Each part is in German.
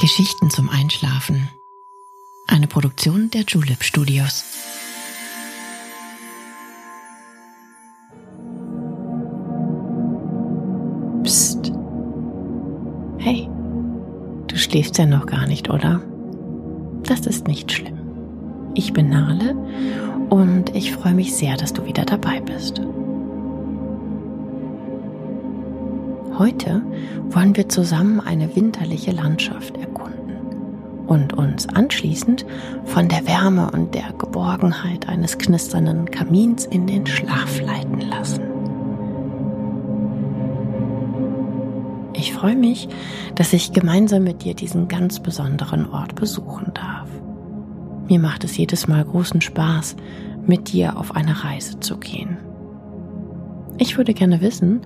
Geschichten zum Einschlafen. Eine Produktion der Julep Studios. Psst. Hey, du schläfst ja noch gar nicht, oder? Das ist nicht schlimm. Ich bin Nale und ich freue mich sehr, dass du wieder dabei bist. Heute wollen wir zusammen eine winterliche Landschaft erkunden und uns anschließend von der Wärme und der Geborgenheit eines knisternden Kamins in den Schlaf leiten lassen. Ich freue mich, dass ich gemeinsam mit dir diesen ganz besonderen Ort besuchen darf. Mir macht es jedes Mal großen Spaß, mit dir auf eine Reise zu gehen. Ich würde gerne wissen,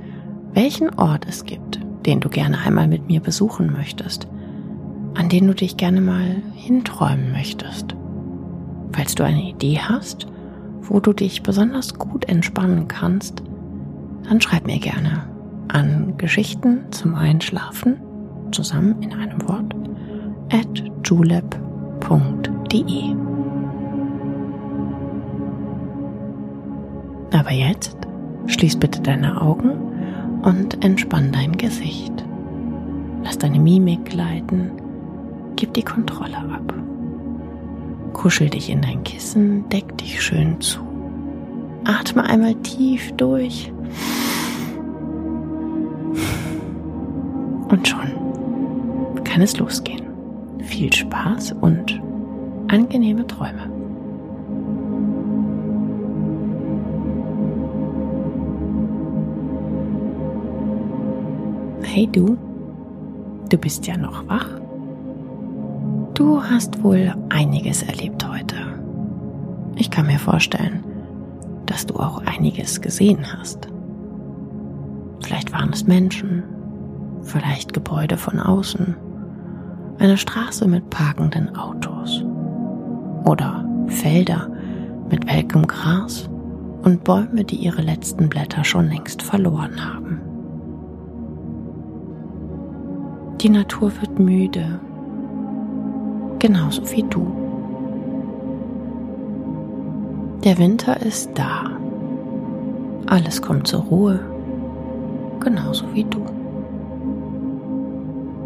welchen Ort es gibt, den du gerne einmal mit mir besuchen möchtest, an den du dich gerne mal hinträumen möchtest. Falls du eine Idee hast, wo du dich besonders gut entspannen kannst, dann schreib mir gerne an Geschichten zum Einschlafen zusammen in einem Wort at julep.de. Aber jetzt schließ bitte deine Augen und entspann dein Gesicht. Lass deine Mimik gleiten, gib die Kontrolle ab. Kuschel dich in dein Kissen, deck dich schön zu. Atme einmal tief durch. Und schon kann es losgehen. Viel Spaß und angenehme Träume. Hey du, du bist ja noch wach. Du hast wohl einiges erlebt heute. Ich kann mir vorstellen, dass du auch einiges gesehen hast. Vielleicht waren es Menschen, vielleicht Gebäude von außen, eine Straße mit parkenden Autos oder Felder mit welkem Gras und Bäume, die ihre letzten Blätter schon längst verloren haben. Die Natur wird müde, genauso wie du. Der Winter ist da. Alles kommt zur Ruhe, genauso wie du.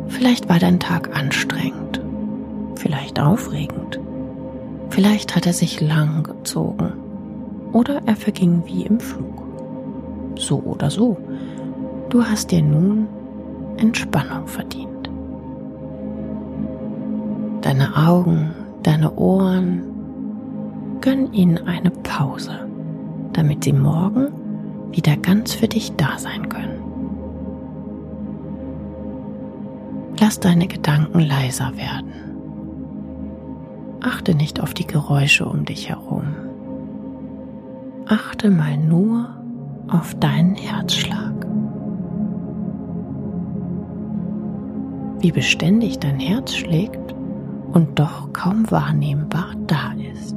Vielleicht war dein Tag anstrengend, vielleicht aufregend, vielleicht hat er sich lang gezogen oder er verging wie im Flug. So oder so, du hast dir nun Entspannung verdient. Deine Augen, deine Ohren, gönn ihnen eine Pause, damit sie morgen wieder ganz für dich da sein können. Lass deine Gedanken leiser werden. Achte nicht auf die Geräusche um dich herum. Achte mal nur auf deinen Herzschlag. wie beständig dein Herz schlägt und doch kaum wahrnehmbar da ist.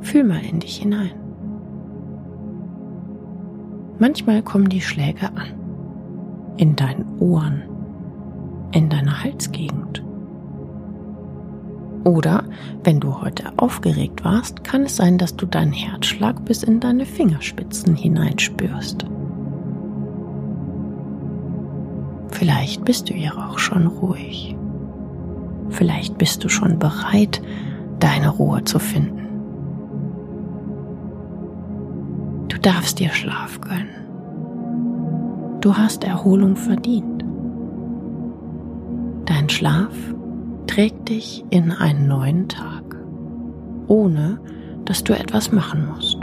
Fühl mal in dich hinein. Manchmal kommen die Schläge an, in deinen Ohren, in deiner Halsgegend. Oder wenn du heute aufgeregt warst, kann es sein, dass du deinen Herzschlag bis in deine Fingerspitzen hineinspürst. Vielleicht bist du ja auch schon ruhig. Vielleicht bist du schon bereit, deine Ruhe zu finden. Du darfst dir Schlaf gönnen. Du hast Erholung verdient. Dein Schlaf trägt dich in einen neuen Tag, ohne dass du etwas machen musst.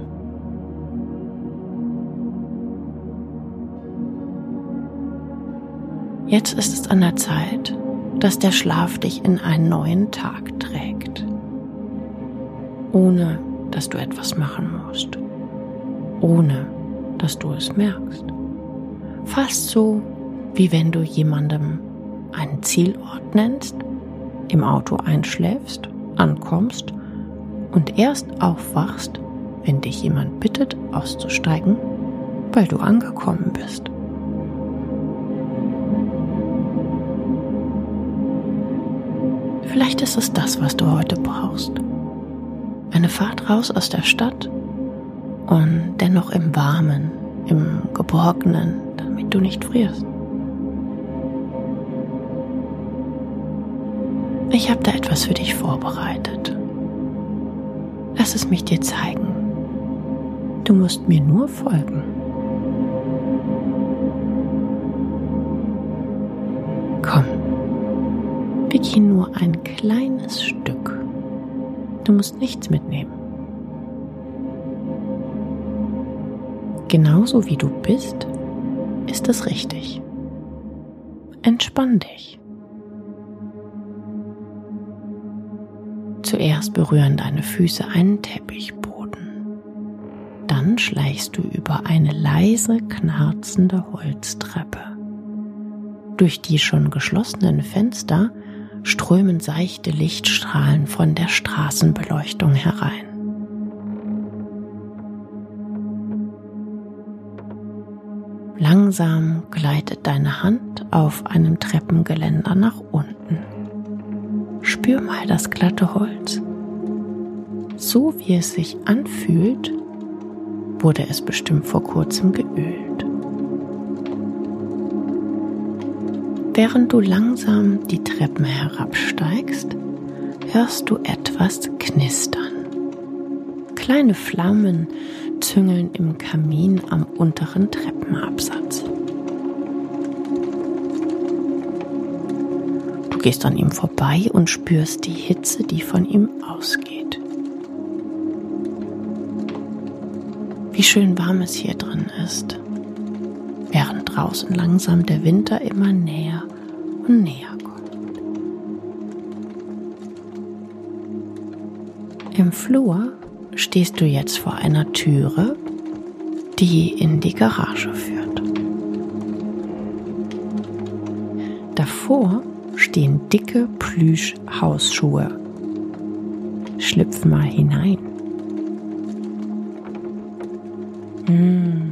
Jetzt ist es an der Zeit, dass der Schlaf dich in einen neuen Tag trägt, ohne dass du etwas machen musst, ohne dass du es merkst. Fast so, wie wenn du jemandem einen Zielort nennst, im Auto einschläfst, ankommst und erst aufwachst, wenn dich jemand bittet auszusteigen, weil du angekommen bist. Vielleicht ist es das, was du heute brauchst. Eine Fahrt raus aus der Stadt und dennoch im Warmen, im Geborgenen, damit du nicht frierst. Ich habe da etwas für dich vorbereitet. Lass es mich dir zeigen. Du musst mir nur folgen. Gehen nur ein kleines Stück. Du musst nichts mitnehmen. Genauso wie du bist, ist es richtig. Entspann dich. Zuerst berühren deine Füße einen Teppichboden. Dann schleichst du über eine leise knarzende Holztreppe. Durch die schon geschlossenen Fenster strömen seichte Lichtstrahlen von der Straßenbeleuchtung herein. Langsam gleitet deine Hand auf einem Treppengeländer nach unten. Spür mal das glatte Holz. So wie es sich anfühlt, wurde es bestimmt vor kurzem geölt. Während du langsam die Treppen herabsteigst, hörst du etwas knistern. Kleine Flammen züngeln im Kamin am unteren Treppenabsatz. Du gehst an ihm vorbei und spürst die Hitze, die von ihm ausgeht. Wie schön warm es hier drin ist, während draußen langsam der Winter immer näher und näher kommt. Im Flur stehst du jetzt vor einer Türe, die in die Garage führt. Davor stehen dicke Plüsch-Hausschuhe. Schlüpf mal hinein. Hm,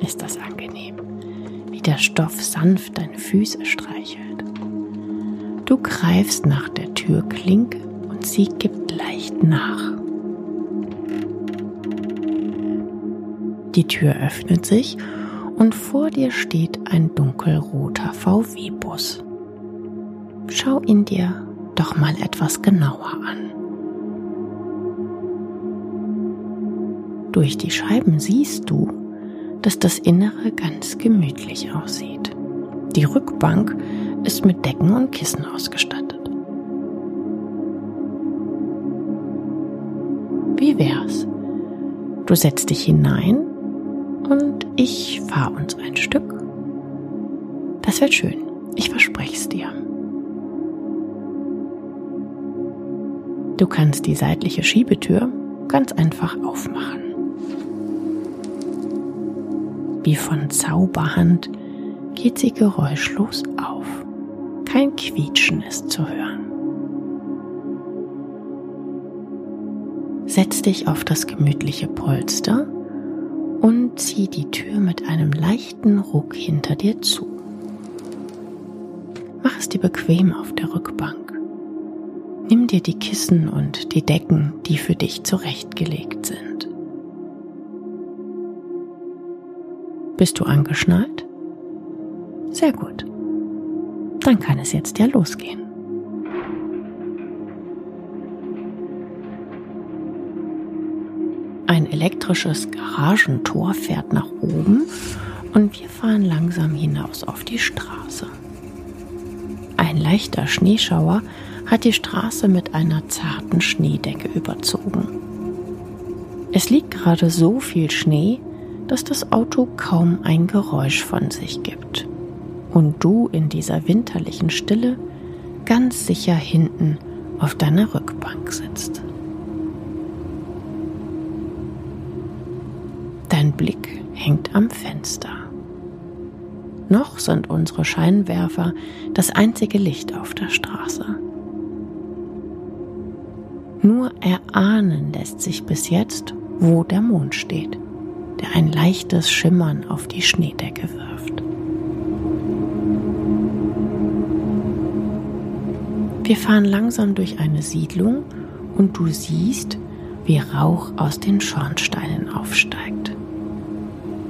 ist das angenehm, wie der Stoff sanft deine Füße streichelt. Du greifst nach der Türklinke und sie gibt leicht nach. Die Tür öffnet sich und vor dir steht ein dunkelroter VW-Bus. Schau ihn dir doch mal etwas genauer an. Durch die Scheiben siehst du, dass das Innere ganz gemütlich aussieht. Die Rückbank ist mit Decken und Kissen ausgestattet. Wie wär's? Du setzt dich hinein und ich fahre uns ein Stück. Das wird schön, ich verspreche es dir. Du kannst die seitliche Schiebetür ganz einfach aufmachen. Wie von Zauberhand geht sie geräuschlos auf. Kein Quietschen ist zu hören. Setz dich auf das gemütliche Polster und zieh die Tür mit einem leichten Ruck hinter dir zu. Mach es dir bequem auf der Rückbank. Nimm dir die Kissen und die Decken, die für dich zurechtgelegt sind. Bist du angeschnallt? Sehr gut. Dann kann es jetzt ja losgehen. Ein elektrisches Garagentor fährt nach oben und wir fahren langsam hinaus auf die Straße. Ein leichter Schneeschauer hat die Straße mit einer zarten Schneedecke überzogen. Es liegt gerade so viel Schnee, dass das Auto kaum ein Geräusch von sich gibt. Und du in dieser winterlichen Stille ganz sicher hinten auf deiner Rückbank sitzt. Dein Blick hängt am Fenster. Noch sind unsere Scheinwerfer das einzige Licht auf der Straße. Nur erahnen lässt sich bis jetzt, wo der Mond steht, der ein leichtes Schimmern auf die Schneedecke wirft. Wir fahren langsam durch eine Siedlung und du siehst, wie Rauch aus den Schornsteinen aufsteigt.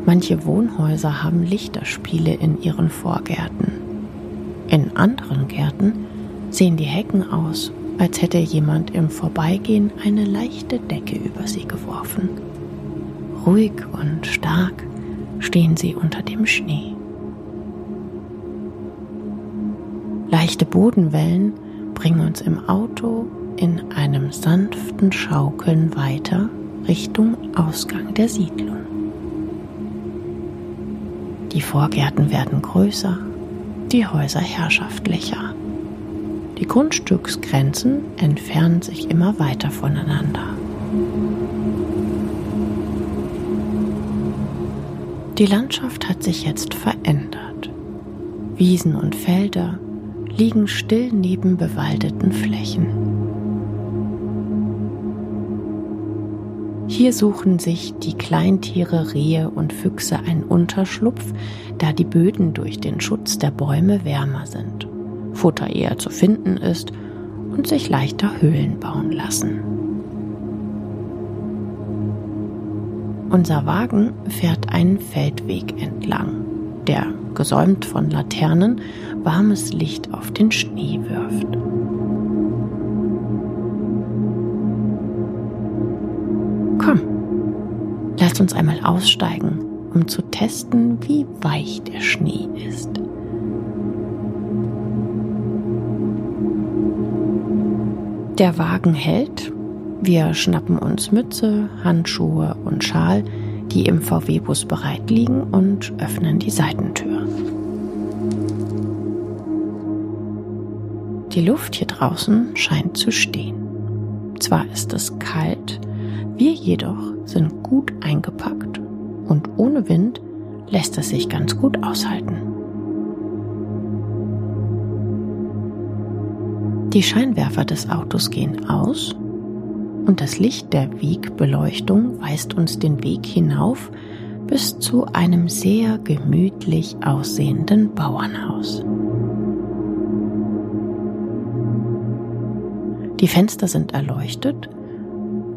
Manche Wohnhäuser haben Lichterspiele in ihren Vorgärten. In anderen Gärten sehen die Hecken aus, als hätte jemand im Vorbeigehen eine leichte Decke über sie geworfen. Ruhig und stark stehen sie unter dem Schnee. Leichte Bodenwellen bringen uns im Auto in einem sanften Schaukeln weiter Richtung Ausgang der Siedlung. Die Vorgärten werden größer, die Häuser herrschaftlicher. Die Grundstücksgrenzen entfernen sich immer weiter voneinander. Die Landschaft hat sich jetzt verändert. Wiesen und Felder liegen still neben bewaldeten Flächen. Hier suchen sich die Kleintiere, Rehe und Füchse einen Unterschlupf, da die Böden durch den Schutz der Bäume wärmer sind, Futter eher zu finden ist und sich leichter Höhlen bauen lassen. Unser Wagen fährt einen Feldweg entlang, der, gesäumt von Laternen, warmes Licht auf den Schnee wirft. Komm, lass uns einmal aussteigen, um zu testen, wie weich der Schnee ist. Der Wagen hält wir schnappen uns Mütze, Handschuhe und Schal, die im VW-Bus bereit liegen, und öffnen die Seitentür. Die Luft hier draußen scheint zu stehen. Zwar ist es kalt, wir jedoch sind gut eingepackt und ohne Wind lässt es sich ganz gut aushalten. Die Scheinwerfer des Autos gehen aus und das Licht der Wegbeleuchtung weist uns den Weg hinauf bis zu einem sehr gemütlich aussehenden Bauernhaus. Die Fenster sind erleuchtet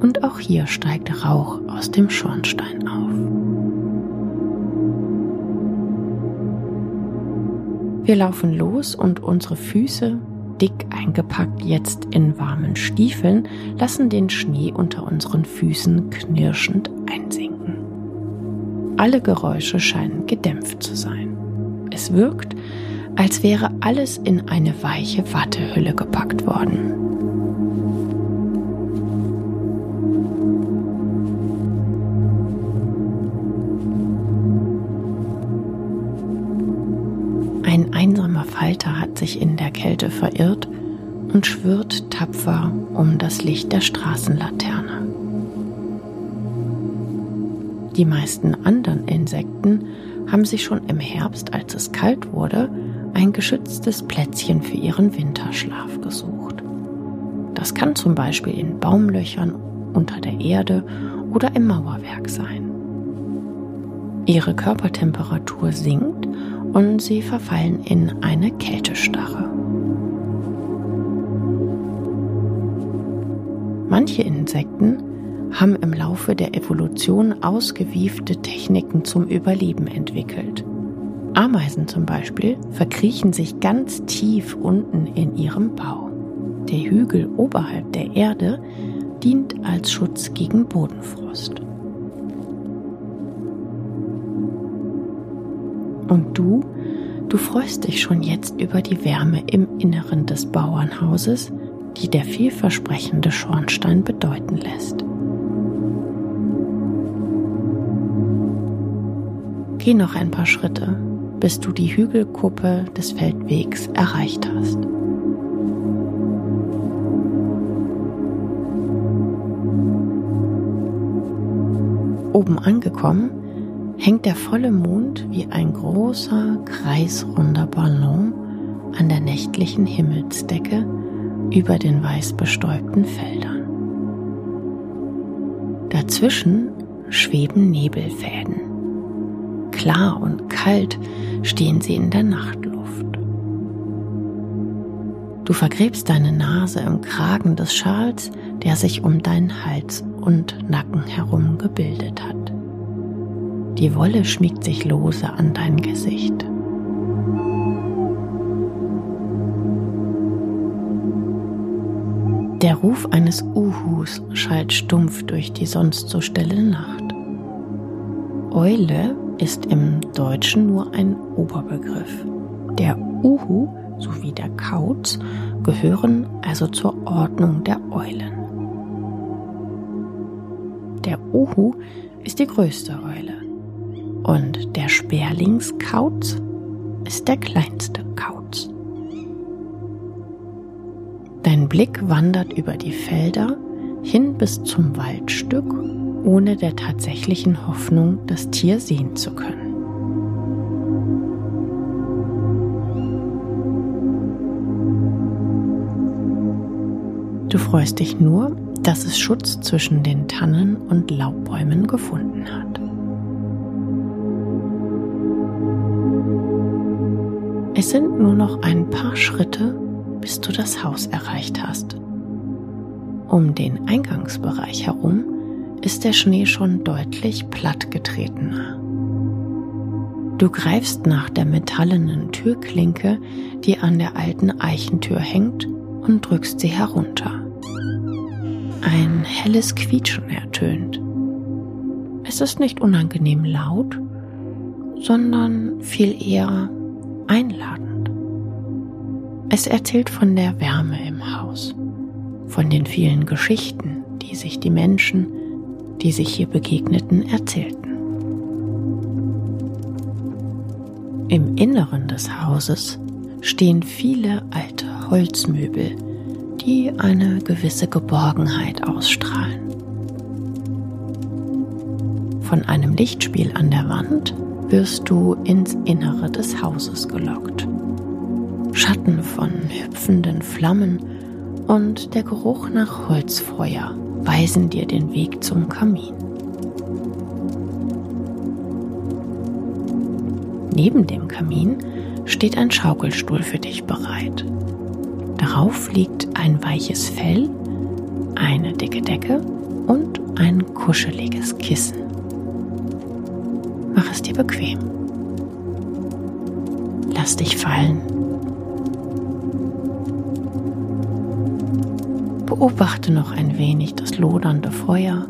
und auch hier steigt Rauch aus dem Schornstein auf. Wir laufen los und unsere Füße dick eingepackt jetzt in warmen Stiefeln, lassen den Schnee unter unseren Füßen knirschend einsinken. Alle Geräusche scheinen gedämpft zu sein. Es wirkt, als wäre alles in eine weiche Wattehülle gepackt worden. Falter hat sich in der Kälte verirrt und schwirrt tapfer um das Licht der Straßenlaterne. Die meisten anderen Insekten haben sich schon im Herbst, als es kalt wurde, ein geschütztes Plätzchen für ihren Winterschlaf gesucht. Das kann zum Beispiel in Baumlöchern, unter der Erde oder im Mauerwerk sein. Ihre Körpertemperatur sinkt und sie verfallen in eine Kältestarre. Manche Insekten haben im Laufe der Evolution ausgewiefte Techniken zum Überleben entwickelt. Ameisen zum Beispiel verkriechen sich ganz tief unten in ihrem Bau. Der Hügel oberhalb der Erde dient als Schutz gegen Bodenfrost. Und du, du freust dich schon jetzt über die Wärme im Inneren des Bauernhauses, die der vielversprechende Schornstein bedeuten lässt. Geh noch ein paar Schritte, bis du die Hügelkuppe des Feldwegs erreicht hast. Oben angekommen, hängt der volle Mond wie ein großer, kreisrunder Ballon an der nächtlichen Himmelsdecke über den weiß bestäubten Feldern. Dazwischen schweben Nebelfäden. Klar und kalt stehen sie in der Nachtluft. Du vergräbst deine Nase im Kragen des Schals, der sich um deinen Hals und Nacken herum gebildet hat. Die Wolle schmiegt sich lose an dein Gesicht. Der Ruf eines Uhus schallt stumpf durch die sonst so stille Nacht. Eule ist im Deutschen nur ein Oberbegriff. Der Uhu sowie der Kauz gehören also zur Ordnung der Eulen. Der Uhu ist die größte Eule und der Sperlingskauz ist der kleinste Kauz. Dein Blick wandert über die Felder hin bis zum Waldstück, ohne der tatsächlichen Hoffnung, das Tier sehen zu können. Du freust dich nur, dass es Schutz zwischen den Tannen und Laubbäumen gefunden hat. Es sind nur noch ein paar Schritte, bis du das Haus erreicht hast. Um den Eingangsbereich herum ist der Schnee schon deutlich plattgetretener. Du greifst nach der metallenen Türklinke, die an der alten Eichentür hängt, und drückst sie herunter. Ein helles Quietschen ertönt. Es ist nicht unangenehm laut, sondern viel eher einladend. Es erzählt von der Wärme im Haus, von den vielen Geschichten, die sich die Menschen, die sich hier begegneten, erzählten. Im Inneren des Hauses stehen viele alte Holzmöbel, die eine gewisse Geborgenheit ausstrahlen. Von einem Lichtspiel an der Wand wirst du ins Innere des Hauses gelockt. Schatten von hüpfenden Flammen und der Geruch nach Holzfeuer weisen dir den Weg zum Kamin. Neben dem Kamin steht ein Schaukelstuhl für dich bereit. Darauf liegt ein weiches Fell, eine dicke Decke und ein kuscheliges Kissen. Mach es dir bequem. Lass dich fallen. Beobachte noch ein wenig das lodernde Feuer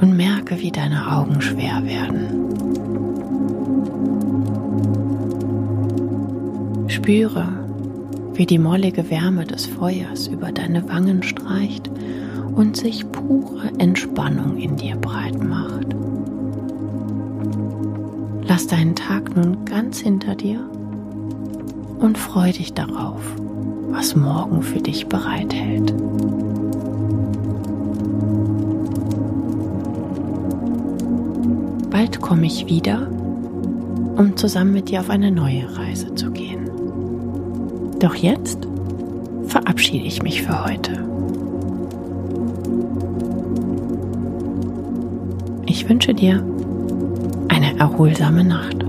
und merke, wie deine Augen schwer werden. Spüre, wie die mollige Wärme des Feuers über deine Wangen streicht und sich pure Entspannung in dir breit macht. Lass deinen Tag nun ganz hinter dir und freu dich darauf, was morgen für dich bereithält. Bald komme ich wieder, um zusammen mit dir auf eine neue Reise zu gehen. Doch jetzt verabschiede ich mich für heute. Ich wünsche dir erholsame Nacht.